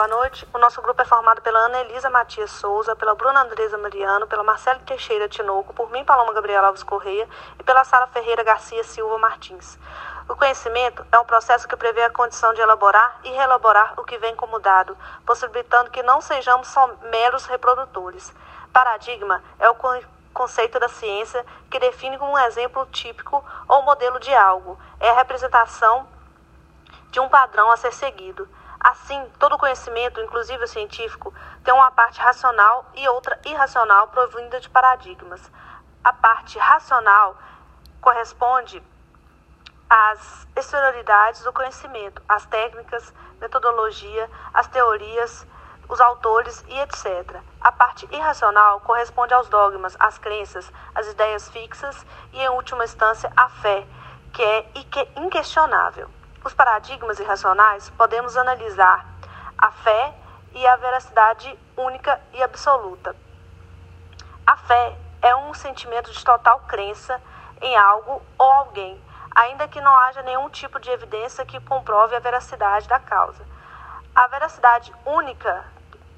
boa noite. O nosso grupo é formado pela Ana Elisa Matias Souza, pela Bruna Andresa Mariano, pela Marcela Teixeira Tinoco, por mim, Paloma Gabriela Alves Correia e pela Sara Ferreira Garcia Silva Martins. O conhecimento é um processo que prevê a condição de elaborar e reelaborar o que vem como dado, possibilitando que não sejamos só meros reprodutores. Paradigma é o conceito da ciência que define como um exemplo típico ou modelo de algo. É a representação de um padrão a ser seguido. Assim, todo conhecimento, inclusive o científico, tem uma parte racional e outra irracional provinda de paradigmas. A parte racional corresponde às exterioridades do conhecimento, às técnicas, metodologia, às teorias, os autores e etc. A parte irracional corresponde aos dogmas, às crenças, às ideias fixas e, em última instância, à fé, que é inquestionável. Os paradigmas irracionais podemos analisar a fé e a veracidade única e absoluta. A fé é um sentimento de total crença em algo ou alguém, ainda que não haja nenhum tipo de evidência que comprove a veracidade da causa. A veracidade única,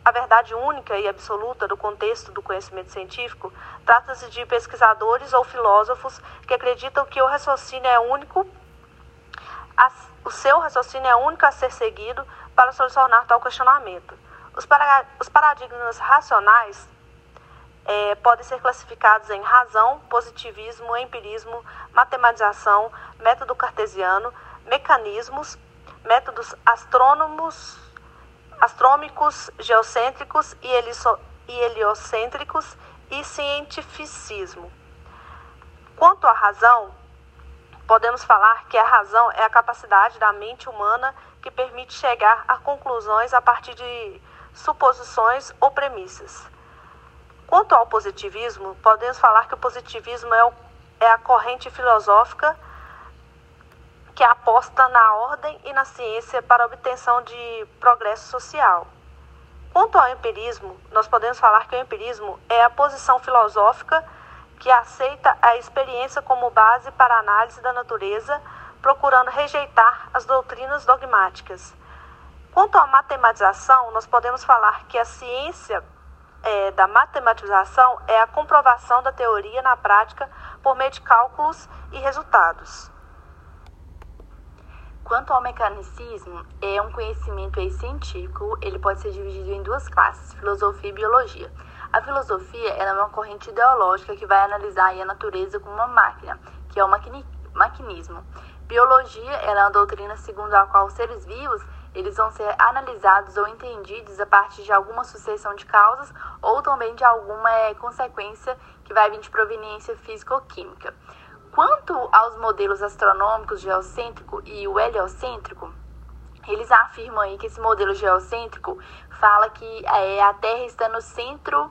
a verdade única e absoluta do contexto do conhecimento científico, trata-se de pesquisadores ou filósofos que acreditam que o raciocínio é único o seu raciocínio é único a ser seguido para solucionar tal questionamento. Os, para, os paradigmas racionais é, podem ser classificados em razão, positivismo, empirismo, matematização, método cartesiano, mecanismos, métodos astrônomos, astrômicos, geocêntricos e, heliso, e heliocêntricos e cientificismo. Quanto à razão, Podemos falar que a razão é a capacidade da mente humana que permite chegar a conclusões a partir de suposições ou premissas. Quanto ao positivismo, podemos falar que o positivismo é, o, é a corrente filosófica que aposta na ordem e na ciência para a obtenção de progresso social. Quanto ao empirismo, nós podemos falar que o empirismo é a posição filosófica que aceita a experiência como base para a análise da natureza, procurando rejeitar as doutrinas dogmáticas. Quanto à matematização, nós podemos falar que a ciência é, da matematização é a comprovação da teoria na prática por meio de cálculos e resultados. Quanto ao mecanicismo, é um conhecimento científico, ele pode ser dividido em duas classes, filosofia e biologia. A filosofia é uma corrente ideológica que vai analisar a natureza como uma máquina, que é o maquini maquinismo. Biologia é uma doutrina segundo a qual os seres vivos eles vão ser analisados ou entendidos a partir de alguma sucessão de causas ou também de alguma é, consequência que vai vir de proveniência físico-química. Quanto aos modelos astronômicos geocêntrico e o heliocêntrico, eles afirmam aí que esse modelo geocêntrico fala que é, a Terra está no centro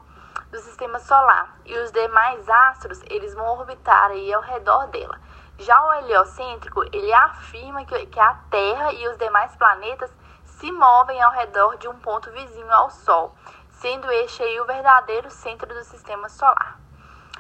do sistema solar e os demais astros eles vão orbitar aí ao redor dela. Já o heliocêntrico, ele afirma que, que a Terra e os demais planetas se movem ao redor de um ponto vizinho ao Sol, sendo este aí o verdadeiro centro do sistema solar.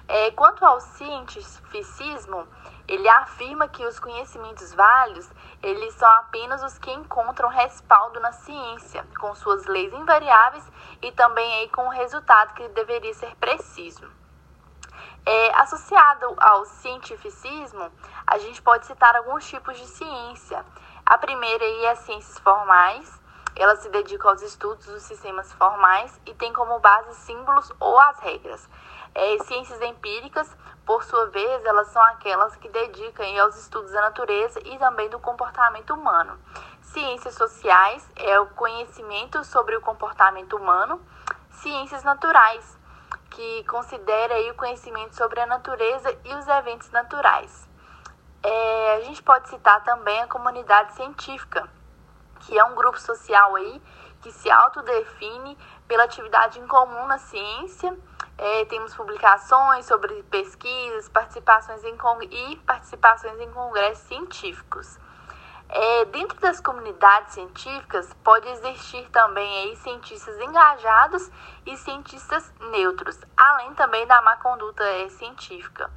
É, quanto ao cientificismo, ele afirma que os conhecimentos válidos, eles são apenas os que encontram respaldo na ciência, com suas leis invariáveis e também aí com o resultado que deveria ser preciso. É, associado ao cientificismo, a gente pode citar alguns tipos de ciência. A primeira aí é ciências formais, ela se dedica aos estudos dos sistemas formais e tem como base símbolos ou as regras. É, ciências empíricas, por sua vez, elas são aquelas que dedicam aos estudos da natureza e também do comportamento humano. Ciências sociais é o conhecimento sobre o comportamento humano. Ciências naturais, que considera aí o conhecimento sobre a natureza e os eventos naturais. É, a gente pode citar também a comunidade científica, que é um grupo social aí que se autodefine pela atividade em comum na ciência é, temos publicações sobre pesquisas, participações em e participações em congressos científicos. É, dentro das comunidades científicas, pode existir também aí cientistas engajados e cientistas neutros, além também da má conduta é, científica.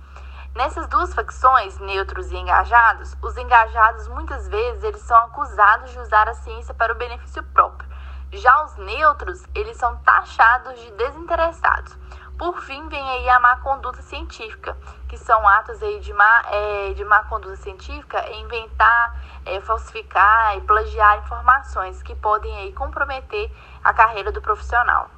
Nessas duas facções, neutros e engajados, os engajados muitas vezes eles são acusados de usar a ciência para o benefício próprio Já os neutros, eles são taxados de desinteressados. Por fim, vem aí a má conduta científica, que são atos aí de má, é, de má conduta científica, inventar, é, falsificar e plagiar informações que podem aí comprometer a carreira do profissional.